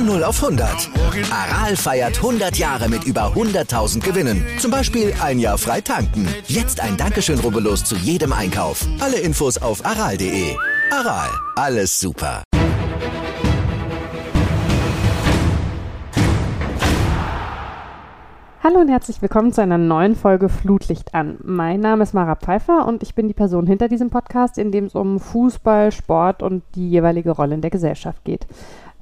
Von 0 auf 100. Aral feiert 100 Jahre mit über 100.000 Gewinnen. Zum Beispiel ein Jahr frei tanken. Jetzt ein Dankeschön, rubbellos zu jedem Einkauf. Alle Infos auf aral.de. Aral, alles super. Hallo und herzlich willkommen zu einer neuen Folge Flutlicht an. Mein Name ist Mara Pfeiffer und ich bin die Person hinter diesem Podcast, in dem es um Fußball, Sport und die jeweilige Rolle in der Gesellschaft geht.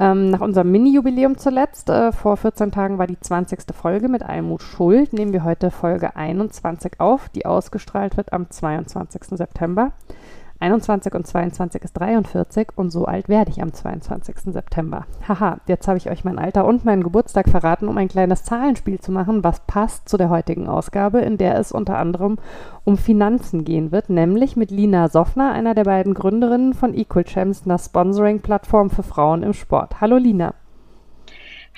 Ähm, nach unserem Mini-Jubiläum zuletzt, äh, vor 14 Tagen war die 20. Folge mit Almut Schuld, nehmen wir heute Folge 21 auf, die ausgestrahlt wird am 22. September. 21 und 22 ist 43 und so alt werde ich am 22. September. Haha, jetzt habe ich euch mein Alter und meinen Geburtstag verraten, um ein kleines Zahlenspiel zu machen, was passt zu der heutigen Ausgabe, in der es unter anderem um Finanzen gehen wird, nämlich mit Lina Soffner, einer der beiden Gründerinnen von Equal Champs, einer Sponsoring-Plattform für Frauen im Sport. Hallo Lina.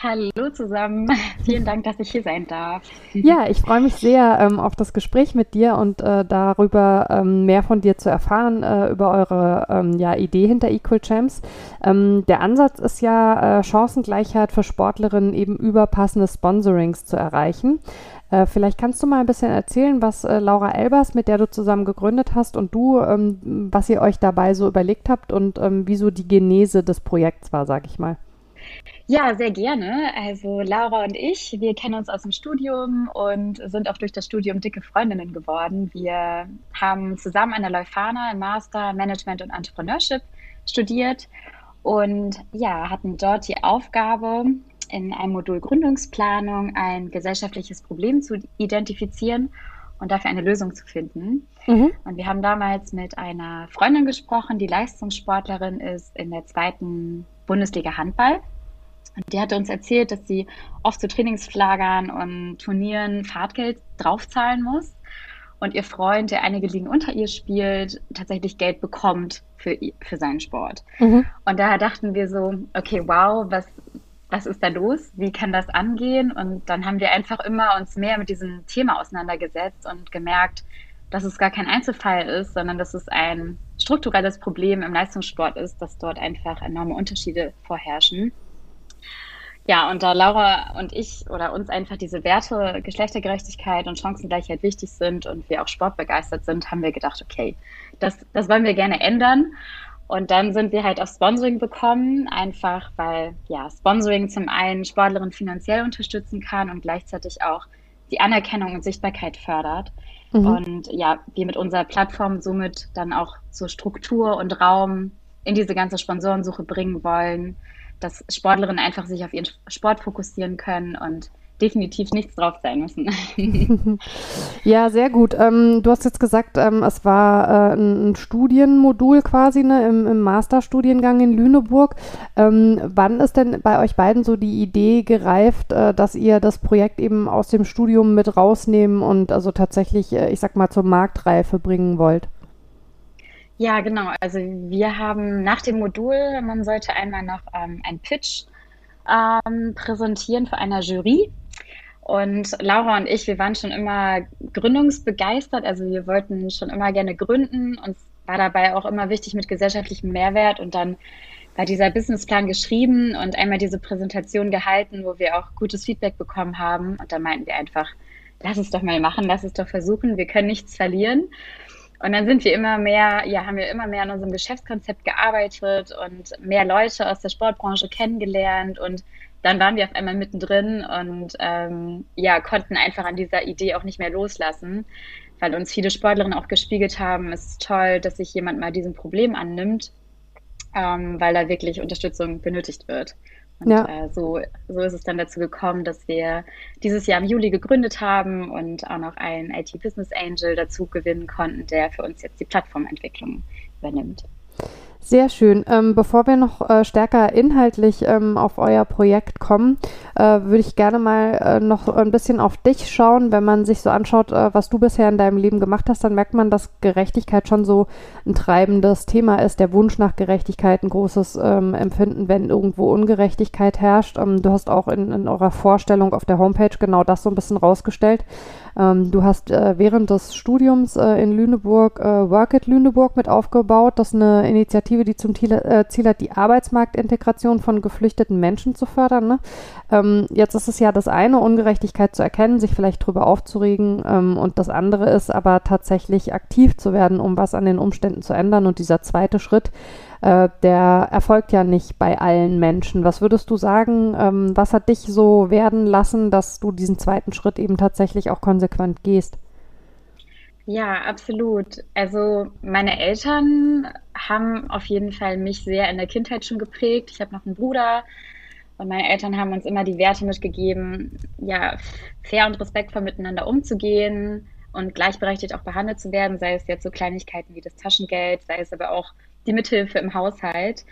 Hallo zusammen. Vielen Dank, dass ich hier sein darf. Ja, ich freue mich sehr ähm, auf das Gespräch mit dir und äh, darüber ähm, mehr von dir zu erfahren, äh, über eure ähm, ja, Idee hinter Equal Champs. Ähm, der Ansatz ist ja, äh, Chancengleichheit für Sportlerinnen eben über passende Sponsorings zu erreichen. Äh, vielleicht kannst du mal ein bisschen erzählen, was äh, Laura Elbers, mit der du zusammen gegründet hast, und du, ähm, was ihr euch dabei so überlegt habt und ähm, wieso die Genese des Projekts war, sag ich mal. Ja, sehr gerne. Also Laura und ich, wir kennen uns aus dem Studium und sind auch durch das Studium dicke Freundinnen geworden. Wir haben zusammen an der Leuphana im Master Management und Entrepreneurship studiert und ja, hatten dort die Aufgabe, in einem Modul Gründungsplanung ein gesellschaftliches Problem zu identifizieren und dafür eine Lösung zu finden. Mhm. Und wir haben damals mit einer Freundin gesprochen, die Leistungssportlerin ist in der zweiten Bundesliga Handball und die hatte uns erzählt, dass sie oft zu Trainingsflagern und Turnieren Fahrtgeld draufzahlen muss. Und ihr Freund, der einige Ligen unter ihr spielt, tatsächlich Geld bekommt für, für seinen Sport. Mhm. Und daher dachten wir so, okay, wow, was, was ist da los? Wie kann das angehen? Und dann haben wir einfach immer uns mehr mit diesem Thema auseinandergesetzt und gemerkt, dass es gar kein Einzelfall ist, sondern dass es ein strukturelles Problem im Leistungssport ist, dass dort einfach enorme Unterschiede vorherrschen. Ja, und da Laura und ich oder uns einfach diese Werte Geschlechtergerechtigkeit und Chancengleichheit wichtig sind und wir auch sportbegeistert sind, haben wir gedacht, okay, das, das wollen wir gerne ändern. Und dann sind wir halt auf Sponsoring bekommen, einfach weil ja Sponsoring zum einen Sportlerinnen finanziell unterstützen kann und gleichzeitig auch die Anerkennung und Sichtbarkeit fördert. Mhm. Und ja, wir mit unserer Plattform somit dann auch so Struktur und Raum in diese ganze Sponsorensuche bringen wollen dass Sportlerinnen einfach sich auf ihren Sport fokussieren können und definitiv nichts drauf sein müssen. ja, sehr gut. Ähm, du hast jetzt gesagt, ähm, es war äh, ein Studienmodul quasi ne, im, im Masterstudiengang in Lüneburg. Ähm, wann ist denn bei euch beiden so die Idee gereift, äh, dass ihr das Projekt eben aus dem Studium mit rausnehmen und also tatsächlich, äh, ich sag mal, zur Marktreife bringen wollt? Ja, genau. Also wir haben nach dem Modul, man sollte einmal noch ähm, einen Pitch ähm, präsentieren für eine Jury. Und Laura und ich, wir waren schon immer gründungsbegeistert. Also wir wollten schon immer gerne gründen. Uns war dabei auch immer wichtig mit gesellschaftlichem Mehrwert. Und dann war dieser Businessplan geschrieben und einmal diese Präsentation gehalten, wo wir auch gutes Feedback bekommen haben. Und da meinten wir einfach, lass es doch mal machen, lass es doch versuchen. Wir können nichts verlieren. Und dann sind wir immer mehr, ja, haben wir immer mehr an unserem Geschäftskonzept gearbeitet und mehr Leute aus der Sportbranche kennengelernt und dann waren wir auf einmal mittendrin und ähm, ja, konnten einfach an dieser Idee auch nicht mehr loslassen, weil uns viele Sportlerinnen auch gespiegelt haben, es ist toll, dass sich jemand mal diesem Problem annimmt, ähm, weil da wirklich Unterstützung benötigt wird. Und ja. äh, so, so ist es dann dazu gekommen, dass wir dieses Jahr im Juli gegründet haben und auch noch einen IT-Business Angel dazu gewinnen konnten, der für uns jetzt die Plattformentwicklung übernimmt. Sehr schön. Ähm, bevor wir noch äh, stärker inhaltlich ähm, auf euer Projekt kommen, äh, würde ich gerne mal äh, noch ein bisschen auf dich schauen. Wenn man sich so anschaut, äh, was du bisher in deinem Leben gemacht hast, dann merkt man, dass Gerechtigkeit schon so ein treibendes Thema ist. Der Wunsch nach Gerechtigkeit, ein großes ähm, Empfinden, wenn irgendwo Ungerechtigkeit herrscht. Ähm, du hast auch in, in eurer Vorstellung auf der Homepage genau das so ein bisschen rausgestellt. Ähm, du hast äh, während des Studiums äh, in Lüneburg äh, Work at Lüneburg mit aufgebaut. Das ist eine Initiative, die zum Ziel, äh, Ziel hat, die Arbeitsmarktintegration von geflüchteten Menschen zu fördern. Ne? Ähm, jetzt ist es ja das eine, Ungerechtigkeit zu erkennen, sich vielleicht drüber aufzuregen. Ähm, und das andere ist aber tatsächlich aktiv zu werden, um was an den Umständen zu ändern. Und dieser zweite Schritt, äh, der erfolgt ja nicht bei allen Menschen. Was würdest du sagen, ähm, was hat dich so werden lassen, dass du diesen zweiten Schritt eben tatsächlich auch konsequent gehst? Ja, absolut. Also meine Eltern haben auf jeden Fall mich sehr in der Kindheit schon geprägt. Ich habe noch einen Bruder und meine Eltern haben uns immer die Werte mitgegeben, ja, fair und respektvoll miteinander umzugehen und gleichberechtigt auch behandelt zu werden, sei es jetzt so Kleinigkeiten wie das Taschengeld, sei es aber auch die Mithilfe im Haushalt.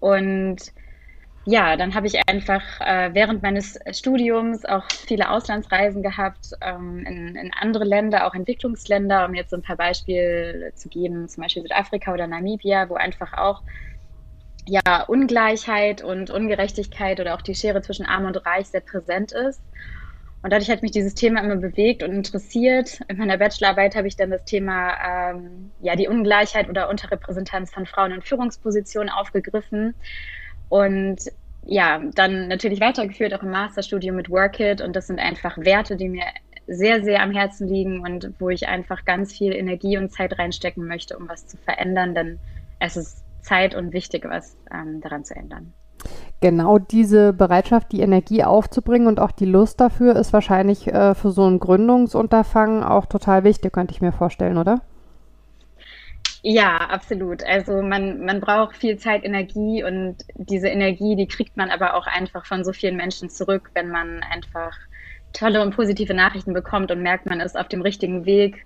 Und ja, dann habe ich einfach äh, während meines Studiums auch viele Auslandsreisen gehabt ähm, in, in, andere Länder, auch Entwicklungsländer, um jetzt so ein paar Beispiele zu geben, zum Beispiel Südafrika oder Namibia, wo einfach auch ja, Ungleichheit und Ungerechtigkeit oder auch die Schere zwischen Arm und Reich sehr präsent ist. Und dadurch hat mich dieses Thema immer bewegt und interessiert. In meiner Bachelorarbeit habe ich dann das Thema ähm, ja die Ungleichheit oder Unterrepräsentanz von Frauen in Führungspositionen aufgegriffen. Und ja dann natürlich weitergeführt auch im Masterstudium mit Workit. Und das sind einfach Werte, die mir sehr sehr am Herzen liegen und wo ich einfach ganz viel Energie und Zeit reinstecken möchte, um was zu verändern, denn es ist Zeit und wichtig, was ähm, daran zu ändern genau diese Bereitschaft, die Energie aufzubringen und auch die Lust dafür ist wahrscheinlich äh, für so ein Gründungsunterfangen auch total wichtig, könnte ich mir vorstellen, oder? Ja, absolut. Also man, man braucht viel Zeit, Energie und diese Energie, die kriegt man aber auch einfach von so vielen Menschen zurück, wenn man einfach tolle und positive Nachrichten bekommt und merkt, man ist auf dem richtigen Weg.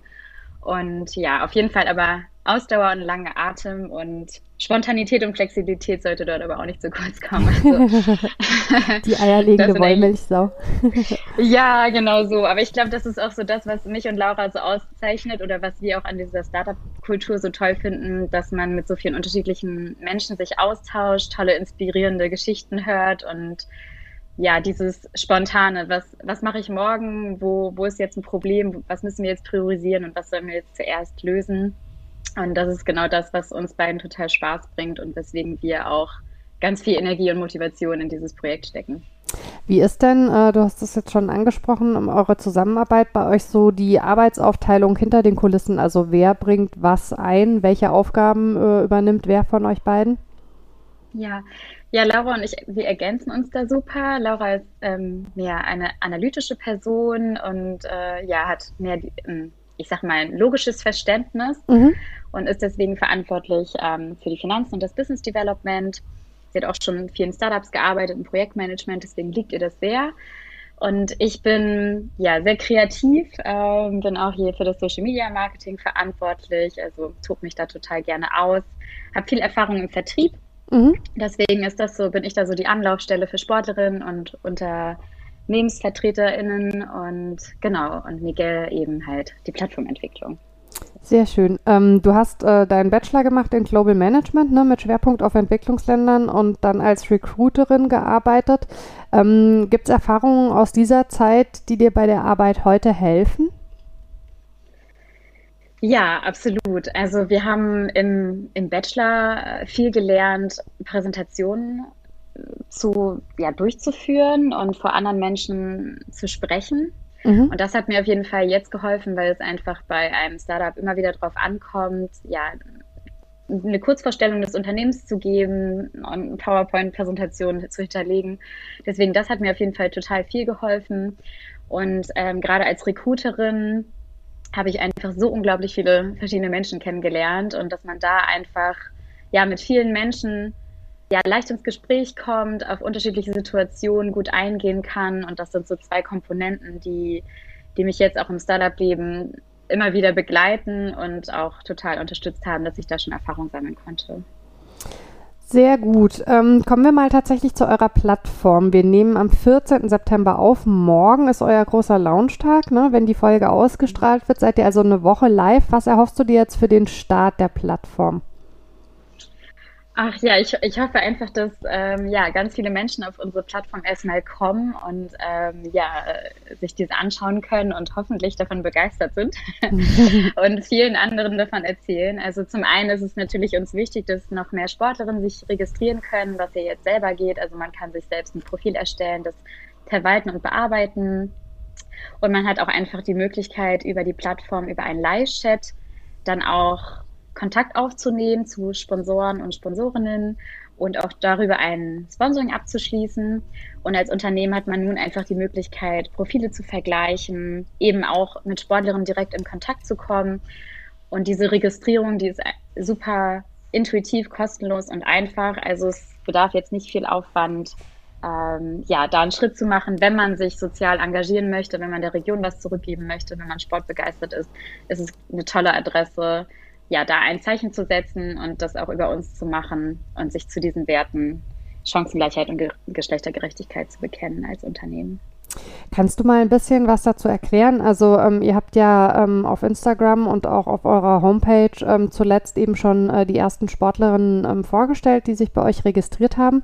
Und ja, auf jeden Fall aber Ausdauer und lange Atem und Spontanität und Flexibilität sollte dort aber auch nicht zu kurz kommen. Also, die eierlegende Wollmilchsau. ja, genau so. Aber ich glaube, das ist auch so das, was mich und Laura so auszeichnet oder was wir auch an dieser Startup-Kultur so toll finden, dass man mit so vielen unterschiedlichen Menschen sich austauscht, tolle, inspirierende Geschichten hört und ja, dieses Spontane, was, was mache ich morgen, wo, wo ist jetzt ein Problem, was müssen wir jetzt priorisieren und was sollen wir jetzt zuerst lösen? Und das ist genau das, was uns beiden total Spaß bringt und weswegen wir auch ganz viel Energie und Motivation in dieses Projekt stecken. Wie ist denn, äh, du hast das jetzt schon angesprochen, eure Zusammenarbeit bei euch so die Arbeitsaufteilung hinter den Kulissen? Also wer bringt was ein? Welche Aufgaben äh, übernimmt wer von euch beiden? Ja, ja, Laura und ich, wir ergänzen uns da super. Laura ist ähm, mehr eine analytische Person und äh, ja, hat mehr die, ähm, ich sag mal, ein logisches Verständnis mhm. Und ist deswegen verantwortlich ähm, für die Finanzen und das Business Development. Sie hat auch schon in vielen Startups gearbeitet, im Projektmanagement, deswegen liegt ihr das sehr. Und ich bin ja sehr kreativ, ähm, bin auch hier für das Social Media Marketing verantwortlich, also tob mich da total gerne aus, habe viel Erfahrung im Vertrieb. Mhm. Deswegen ist das so, bin ich da so die Anlaufstelle für Sportlerinnen und unter NehmensvertreterInnen und genau, und Miguel eben halt die Plattformentwicklung. Sehr schön. Ähm, du hast äh, deinen Bachelor gemacht in Global Management ne, mit Schwerpunkt auf Entwicklungsländern und dann als Recruiterin gearbeitet. Ähm, Gibt es Erfahrungen aus dieser Zeit, die dir bei der Arbeit heute helfen? Ja, absolut. Also wir haben im, im Bachelor viel gelernt, Präsentationen zu, ja, durchzuführen und vor anderen Menschen zu sprechen. Mhm. Und das hat mir auf jeden Fall jetzt geholfen, weil es einfach bei einem Startup immer wieder darauf ankommt, ja, eine Kurzvorstellung des Unternehmens zu geben und PowerPoint-Präsentation zu hinterlegen. Deswegen, das hat mir auf jeden Fall total viel geholfen. Und ähm, gerade als Recruiterin habe ich einfach so unglaublich viele verschiedene Menschen kennengelernt und dass man da einfach ja mit vielen Menschen ja, leicht ins Gespräch kommt, auf unterschiedliche Situationen gut eingehen kann. Und das sind so zwei Komponenten, die, die mich jetzt auch im Startup-Leben immer wieder begleiten und auch total unterstützt haben, dass ich da schon Erfahrung sammeln konnte. Sehr gut. Ähm, kommen wir mal tatsächlich zu eurer Plattform. Wir nehmen am 14. September auf. Morgen ist euer großer Launchtag. Ne? Wenn die Folge ausgestrahlt wird, seid ihr also eine Woche live. Was erhoffst du dir jetzt für den Start der Plattform? Ach ja, ich, ich hoffe einfach, dass ähm, ja, ganz viele Menschen auf unsere Plattform erstmal kommen und ähm, ja, sich diese anschauen können und hoffentlich davon begeistert sind und vielen anderen davon erzählen. Also zum einen ist es natürlich uns wichtig, dass noch mehr Sportlerinnen sich registrieren können, was ja jetzt selber geht. Also man kann sich selbst ein Profil erstellen, das verwalten und bearbeiten. Und man hat auch einfach die Möglichkeit, über die Plattform, über einen Live-Chat dann auch Kontakt aufzunehmen zu Sponsoren und Sponsorinnen und auch darüber ein Sponsoring abzuschließen. Und als Unternehmen hat man nun einfach die Möglichkeit, Profile zu vergleichen, eben auch mit Sportlerinnen direkt in Kontakt zu kommen. Und diese Registrierung, die ist super intuitiv, kostenlos und einfach. Also es bedarf jetzt nicht viel Aufwand, ähm, ja, da einen Schritt zu machen, wenn man sich sozial engagieren möchte, wenn man der Region was zurückgeben möchte, wenn man sportbegeistert ist, ist es eine tolle Adresse, ja, da ein Zeichen zu setzen und das auch über uns zu machen und sich zu diesen Werten Chancengleichheit und Ge Geschlechtergerechtigkeit zu bekennen als Unternehmen. Kannst du mal ein bisschen was dazu erklären? Also ähm, ihr habt ja ähm, auf Instagram und auch auf eurer Homepage ähm, zuletzt eben schon äh, die ersten Sportlerinnen ähm, vorgestellt, die sich bei euch registriert haben.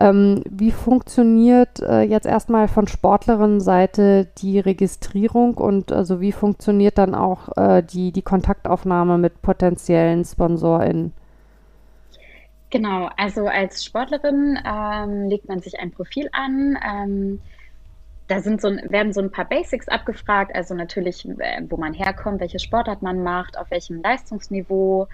Ähm, wie funktioniert äh, jetzt erstmal von Sportlerinnenseite die Registrierung und also wie funktioniert dann auch äh, die, die Kontaktaufnahme mit potenziellen SponsorInnen? Genau, also als Sportlerin ähm, legt man sich ein Profil an da sind so, werden so ein paar Basics abgefragt, also natürlich, äh, wo man herkommt, welche Sportart man macht, auf welchem Leistungsniveau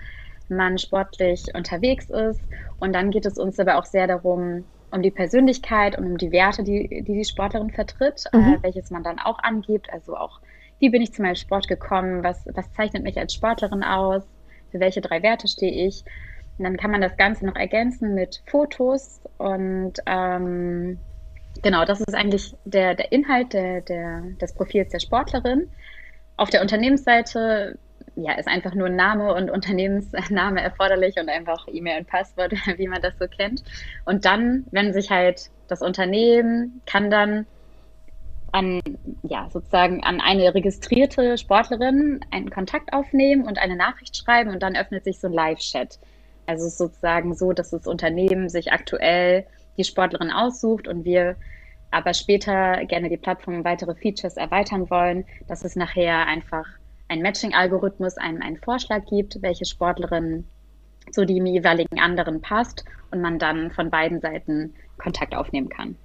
man sportlich unterwegs ist. Und dann geht es uns aber auch sehr darum, um die Persönlichkeit und um die Werte, die die, die Sportlerin vertritt, äh, mhm. äh, welches man dann auch angibt. Also auch, wie bin ich zu meinem Sport gekommen, was, was zeichnet mich als Sportlerin aus, für welche drei Werte stehe ich. Und dann kann man das Ganze noch ergänzen mit Fotos und ähm, Genau, das ist eigentlich der, der Inhalt der, der, des Profils der Sportlerin. Auf der Unternehmensseite ja, ist einfach nur Name und Unternehmensname erforderlich und einfach E-Mail und Passwort, wie man das so kennt. Und dann, wenn sich halt das Unternehmen kann dann an, ja, sozusagen an eine registrierte Sportlerin einen Kontakt aufnehmen und eine Nachricht schreiben und dann öffnet sich so ein Live-Chat. Also sozusagen so, dass das Unternehmen sich aktuell die Sportlerin aussucht und wir aber später gerne die Plattform weitere Features erweitern wollen, dass es nachher einfach ein Matching-Algorithmus, einen, einen Vorschlag gibt, welche Sportlerin zu dem jeweiligen anderen passt und man dann von beiden Seiten Kontakt aufnehmen kann.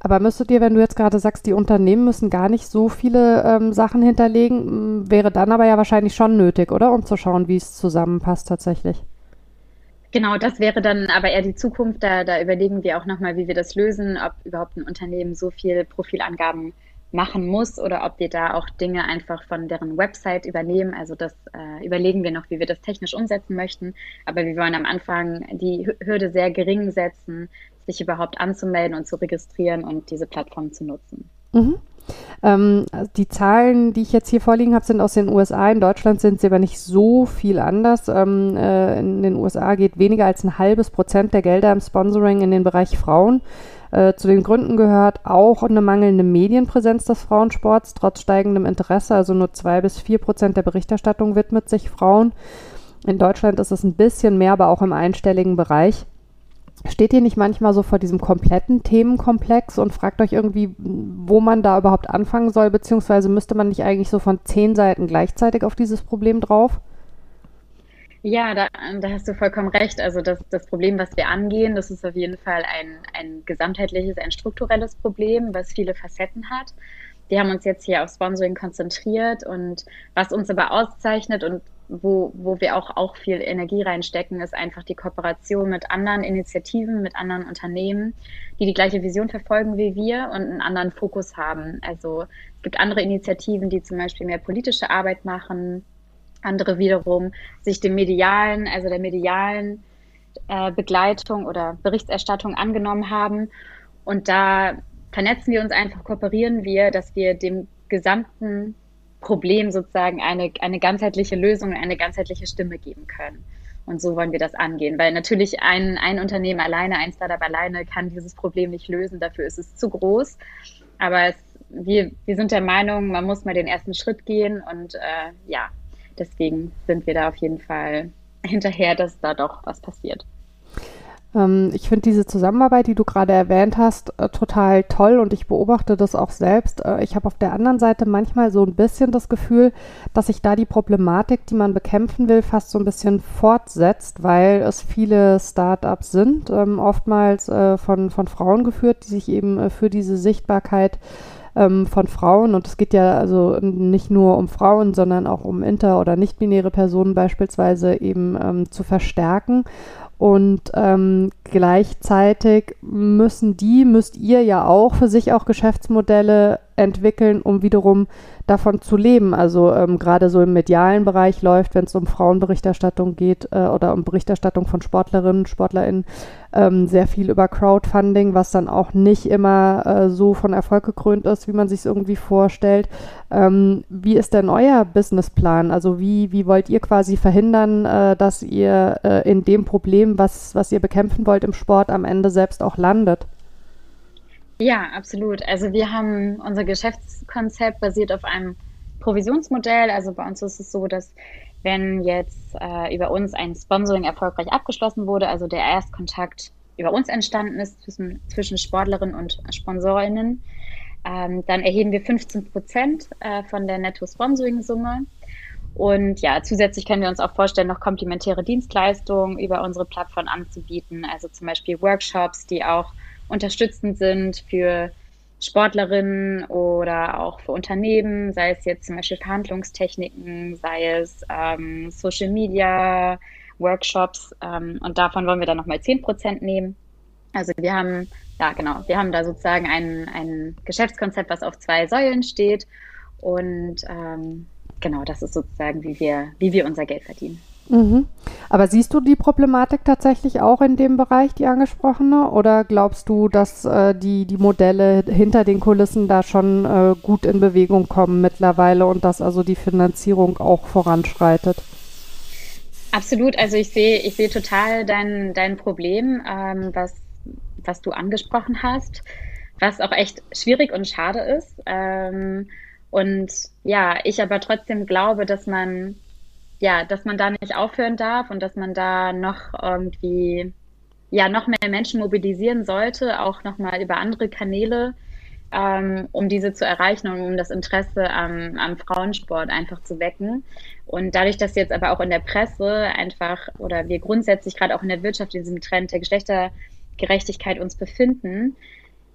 Aber müsstet ihr, wenn du jetzt gerade sagst, die Unternehmen müssen gar nicht so viele ähm, Sachen hinterlegen, wäre dann aber ja wahrscheinlich schon nötig, oder? Um zu schauen, wie es zusammenpasst tatsächlich. Genau, das wäre dann aber eher die Zukunft. Da, da überlegen wir auch nochmal, wie wir das lösen, ob überhaupt ein Unternehmen so viel Profilangaben machen muss oder ob wir da auch Dinge einfach von deren Website übernehmen. Also das äh, überlegen wir noch, wie wir das technisch umsetzen möchten. Aber wir wollen am Anfang die Hürde sehr gering setzen, sich überhaupt anzumelden und zu registrieren und diese Plattform zu nutzen. Mhm. Ähm, die Zahlen, die ich jetzt hier vorliegen habe, sind aus den USA. In Deutschland sind sie aber nicht so viel anders. Ähm, äh, in den USA geht weniger als ein halbes Prozent der Gelder im Sponsoring in den Bereich Frauen. Äh, zu den Gründen gehört auch eine mangelnde Medienpräsenz des Frauensports, trotz steigendem Interesse. Also nur zwei bis vier Prozent der Berichterstattung widmet sich Frauen. In Deutschland ist es ein bisschen mehr, aber auch im einstelligen Bereich. Steht ihr nicht manchmal so vor diesem kompletten Themenkomplex und fragt euch irgendwie, wo man da überhaupt anfangen soll, beziehungsweise müsste man nicht eigentlich so von zehn Seiten gleichzeitig auf dieses Problem drauf? Ja, da, da hast du vollkommen recht. Also das, das Problem, was wir angehen, das ist auf jeden Fall ein, ein gesamtheitliches, ein strukturelles Problem, was viele Facetten hat. Wir haben uns jetzt hier auf Sponsoring konzentriert und was uns aber auszeichnet und wo, wo wir auch, auch viel Energie reinstecken, ist einfach die Kooperation mit anderen Initiativen, mit anderen Unternehmen, die die gleiche Vision verfolgen wie wir und einen anderen Fokus haben. Also es gibt andere Initiativen, die zum Beispiel mehr politische Arbeit machen, andere wiederum sich dem medialen, also der medialen äh, Begleitung oder Berichterstattung angenommen haben. Und da vernetzen wir uns einfach, kooperieren wir, dass wir dem gesamten Problem sozusagen eine, eine ganzheitliche Lösung, eine ganzheitliche Stimme geben können. Und so wollen wir das angehen, weil natürlich ein, ein Unternehmen alleine, ein Startup alleine kann dieses Problem nicht lösen, dafür ist es zu groß. Aber es, wir, wir sind der Meinung, man muss mal den ersten Schritt gehen und äh, ja, deswegen sind wir da auf jeden Fall hinterher, dass da doch was passiert. Ähm, ich finde diese Zusammenarbeit, die du gerade erwähnt hast, äh, total toll und ich beobachte das auch selbst. Äh, ich habe auf der anderen Seite manchmal so ein bisschen das Gefühl, dass sich da die Problematik, die man bekämpfen will, fast so ein bisschen fortsetzt, weil es viele Start-ups sind, ähm, oftmals äh, von, von Frauen geführt, die sich eben äh, für diese Sichtbarkeit ähm, von Frauen und es geht ja also nicht nur um Frauen, sondern auch um inter- oder nicht-binäre Personen beispielsweise eben ähm, zu verstärken. Und ähm, gleichzeitig müssen die, müsst ihr ja auch für sich auch Geschäftsmodelle entwickeln, um wiederum davon zu leben. Also ähm, gerade so im medialen Bereich läuft, wenn es um Frauenberichterstattung geht äh, oder um Berichterstattung von Sportlerinnen, SportlerInnen, ähm, sehr viel über Crowdfunding, was dann auch nicht immer äh, so von Erfolg gekrönt ist, wie man sich es irgendwie vorstellt. Ähm, wie ist denn euer Businessplan? Also wie, wie wollt ihr quasi verhindern, äh, dass ihr äh, in dem Problem, was, was ihr bekämpfen wollt im Sport, am Ende selbst auch landet? Ja, absolut. Also wir haben unser Geschäftskonzept basiert auf einem Provisionsmodell. Also bei uns ist es so, dass wenn jetzt äh, über uns ein Sponsoring erfolgreich abgeschlossen wurde, also der Erstkontakt über uns entstanden ist zwischen, zwischen Sportlerinnen und Sponsorinnen, ähm, dann erheben wir 15 Prozent äh, von der Netto-Sponsoring-Summe. Und ja, zusätzlich können wir uns auch vorstellen, noch komplementäre Dienstleistungen über unsere Plattform anzubieten, also zum Beispiel Workshops, die auch unterstützend sind für Sportlerinnen oder auch für Unternehmen, sei es jetzt zum Beispiel Verhandlungstechniken, sei es ähm, Social Media, Workshops ähm, und davon wollen wir dann nochmal 10 Prozent nehmen. Also wir haben, ja genau, wir haben da sozusagen ein, ein Geschäftskonzept, was auf zwei Säulen steht und ähm, genau, das ist sozusagen, wie wir, wie wir unser Geld verdienen. Mhm. Aber siehst du die Problematik tatsächlich auch in dem Bereich, die angesprochene? Oder glaubst du, dass äh, die, die Modelle hinter den Kulissen da schon äh, gut in Bewegung kommen mittlerweile und dass also die Finanzierung auch voranschreitet? Absolut. Also ich sehe, ich sehe total dein, dein Problem, ähm, was, was du angesprochen hast, was auch echt schwierig und schade ist. Ähm, und ja, ich aber trotzdem glaube, dass man ja, dass man da nicht aufhören darf und dass man da noch irgendwie ja noch mehr Menschen mobilisieren sollte, auch noch mal über andere Kanäle, ähm, um diese zu erreichen und um das Interesse am, am Frauensport einfach zu wecken. Und dadurch, dass jetzt aber auch in der Presse einfach oder wir grundsätzlich gerade auch in der Wirtschaft in diesem Trend der Geschlechtergerechtigkeit uns befinden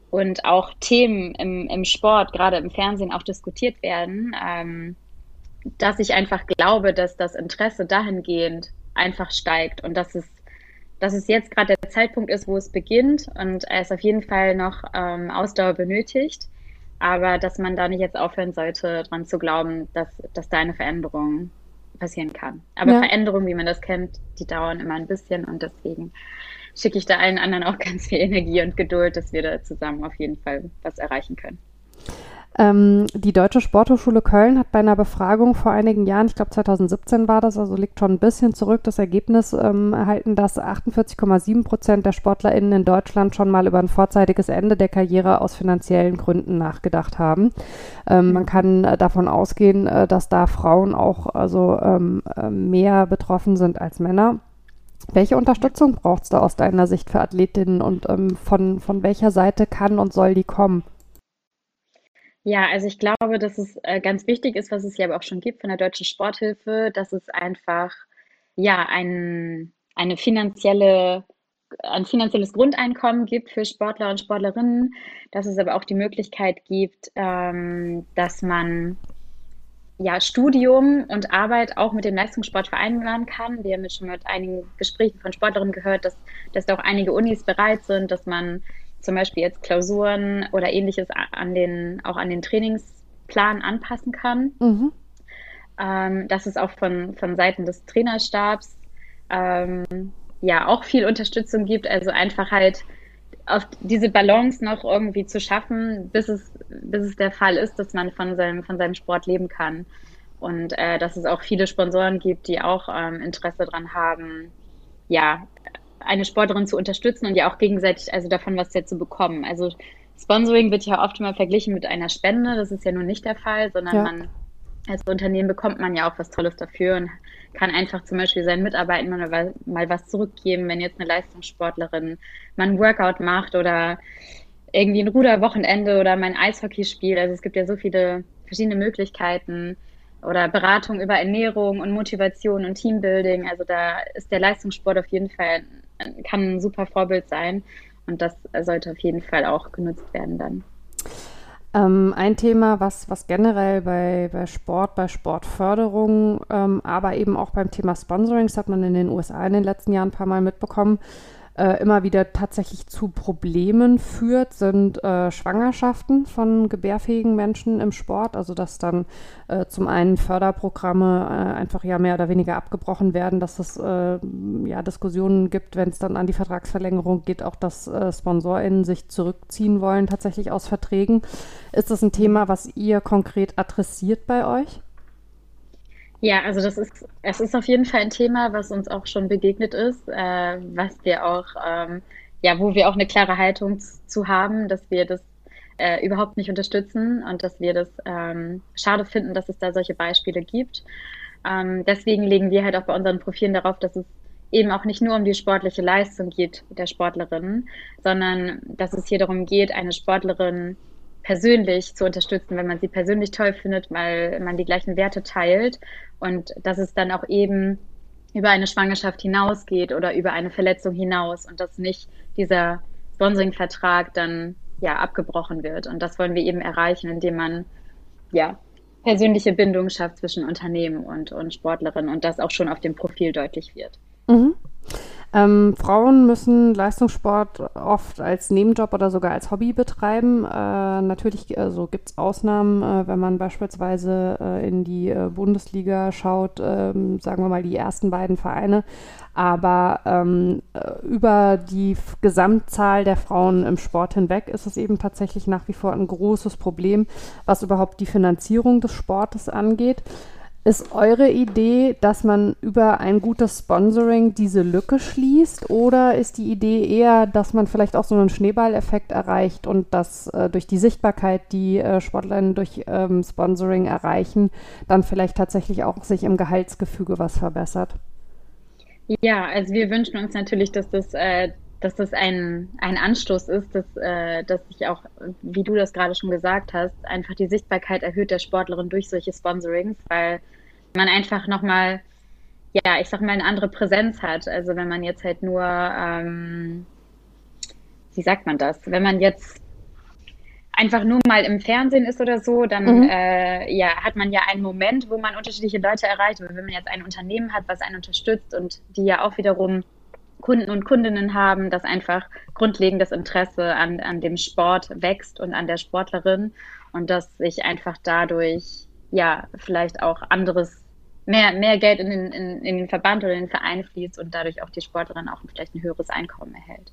und auch Themen im, im Sport, gerade im Fernsehen auch diskutiert werden, ähm, dass ich einfach glaube, dass das Interesse dahingehend einfach steigt und dass es, dass es jetzt gerade der Zeitpunkt ist, wo es beginnt und es auf jeden Fall noch ähm, Ausdauer benötigt, aber dass man da nicht jetzt aufhören sollte, dran zu glauben, dass, dass da eine Veränderung passieren kann. Aber ja. Veränderungen, wie man das kennt, die dauern immer ein bisschen und deswegen schicke ich da allen anderen auch ganz viel Energie und Geduld, dass wir da zusammen auf jeden Fall was erreichen können. Ähm, die Deutsche Sporthochschule Köln hat bei einer Befragung vor einigen Jahren, ich glaube 2017 war das, also liegt schon ein bisschen zurück, das Ergebnis ähm, erhalten, dass 48,7 Prozent der SportlerInnen in Deutschland schon mal über ein vorzeitiges Ende der Karriere aus finanziellen Gründen nachgedacht haben. Ähm, man kann äh, davon ausgehen, äh, dass da Frauen auch also ähm, äh, mehr betroffen sind als Männer. Welche Unterstützung braucht es da aus deiner Sicht für Athletinnen und ähm, von, von welcher Seite kann und soll die kommen? Ja, also ich glaube, dass es äh, ganz wichtig ist, was es ja aber auch schon gibt von der Deutschen Sporthilfe, dass es einfach ja ein, eine finanzielle, ein finanzielles Grundeinkommen gibt für Sportler und Sportlerinnen, dass es aber auch die Möglichkeit gibt, ähm, dass man ja, Studium und Arbeit auch mit dem Leistungssport vereinbaren kann. Wir haben jetzt schon mit einigen Gesprächen von Sportlerinnen gehört, dass, dass da auch einige Unis bereit sind, dass man zum Beispiel jetzt Klausuren oder ähnliches an den, auch an den Trainingsplan anpassen kann. Mhm. Ähm, dass es auch von, von Seiten des Trainerstabs ähm, ja auch viel Unterstützung gibt. Also einfach halt auf diese Balance noch irgendwie zu schaffen, bis es, bis es der Fall ist, dass man von seinem, von seinem Sport leben kann. Und äh, dass es auch viele Sponsoren gibt, die auch ähm, Interesse daran haben, ja, eine Sportlerin zu unterstützen und ja auch gegenseitig also davon was zu bekommen. Also Sponsoring wird ja oft immer verglichen mit einer Spende. Das ist ja nun nicht der Fall, sondern ja. man als Unternehmen bekommt man ja auch was Tolles dafür und kann einfach zum Beispiel seinen Mitarbeitern mal, mal was zurückgeben, wenn jetzt eine Leistungssportlerin mal ein Workout macht oder irgendwie ein Ruderwochenende oder mein Eishockeyspiel. Also es gibt ja so viele verschiedene Möglichkeiten oder Beratung über Ernährung und Motivation und Teambuilding. Also da ist der Leistungssport auf jeden Fall, kann ein super Vorbild sein und das sollte auf jeden Fall auch genutzt werden dann. Ähm, ein Thema, was, was generell bei, bei Sport, bei Sportförderung, ähm, aber eben auch beim Thema Sponsoring, das hat man in den USA in den letzten Jahren ein paar Mal mitbekommen, äh, immer wieder tatsächlich zu Problemen führt, sind äh, Schwangerschaften von gebärfähigen Menschen im Sport. Also dass dann äh, zum einen Förderprogramme äh, einfach ja mehr oder weniger abgebrochen werden, dass es äh, ja Diskussionen gibt, wenn es dann an die Vertragsverlängerung geht, auch dass äh, SponsorInnen sich zurückziehen wollen tatsächlich aus Verträgen. Ist das ein Thema, was ihr konkret adressiert bei euch? Ja, also das ist, es ist auf jeden Fall ein Thema, was uns auch schon begegnet ist, äh, was wir auch, ähm, ja, wo wir auch eine klare Haltung zu haben, dass wir das äh, überhaupt nicht unterstützen und dass wir das ähm, schade finden, dass es da solche Beispiele gibt. Ähm, deswegen legen wir halt auch bei unseren Profilen darauf, dass es eben auch nicht nur um die sportliche Leistung geht der Sportlerin, sondern dass es hier darum geht, eine Sportlerin persönlich zu unterstützen, wenn man sie persönlich toll findet, weil man die gleichen Werte teilt und dass es dann auch eben über eine Schwangerschaft hinausgeht oder über eine Verletzung hinaus und dass nicht dieser Sponsoring-Vertrag dann ja abgebrochen wird. Und das wollen wir eben erreichen, indem man ja persönliche Bindung schafft zwischen Unternehmen und, und Sportlerinnen und das auch schon auf dem Profil deutlich wird. Mhm. Ähm, Frauen müssen Leistungssport oft als Nebenjob oder sogar als Hobby betreiben. Äh, natürlich also gibt es Ausnahmen, äh, wenn man beispielsweise äh, in die äh, Bundesliga schaut, ähm, sagen wir mal die ersten beiden Vereine. Aber ähm, äh, über die Gesamtzahl der Frauen im Sport hinweg ist es eben tatsächlich nach wie vor ein großes Problem, was überhaupt die Finanzierung des Sportes angeht. Ist eure Idee, dass man über ein gutes Sponsoring diese Lücke schließt oder ist die Idee eher, dass man vielleicht auch so einen Schneeballeffekt erreicht und dass äh, durch die Sichtbarkeit, die äh, Sportlerinnen durch ähm, Sponsoring erreichen, dann vielleicht tatsächlich auch sich im Gehaltsgefüge was verbessert? Ja, also wir wünschen uns natürlich, dass das äh, dass das ein, ein Anstoß ist, dass, äh, dass sich auch, wie du das gerade schon gesagt hast, einfach die Sichtbarkeit erhöht der Sportlerin durch solche Sponsorings, weil man einfach nochmal, ja, ich sag mal, eine andere Präsenz hat. Also wenn man jetzt halt nur, ähm, wie sagt man das, wenn man jetzt einfach nur mal im Fernsehen ist oder so, dann mhm. äh, ja, hat man ja einen Moment, wo man unterschiedliche Leute erreicht. Und wenn man jetzt ein Unternehmen hat, was einen unterstützt und die ja auch wiederum Kunden und Kundinnen haben, dass einfach grundlegendes Interesse an, an dem Sport wächst und an der Sportlerin und dass sich einfach dadurch ja vielleicht auch anderes mehr, mehr Geld in den, in, in den Verband oder in den Verein fließt und dadurch auch die Sportlerin auch vielleicht ein höheres Einkommen erhält.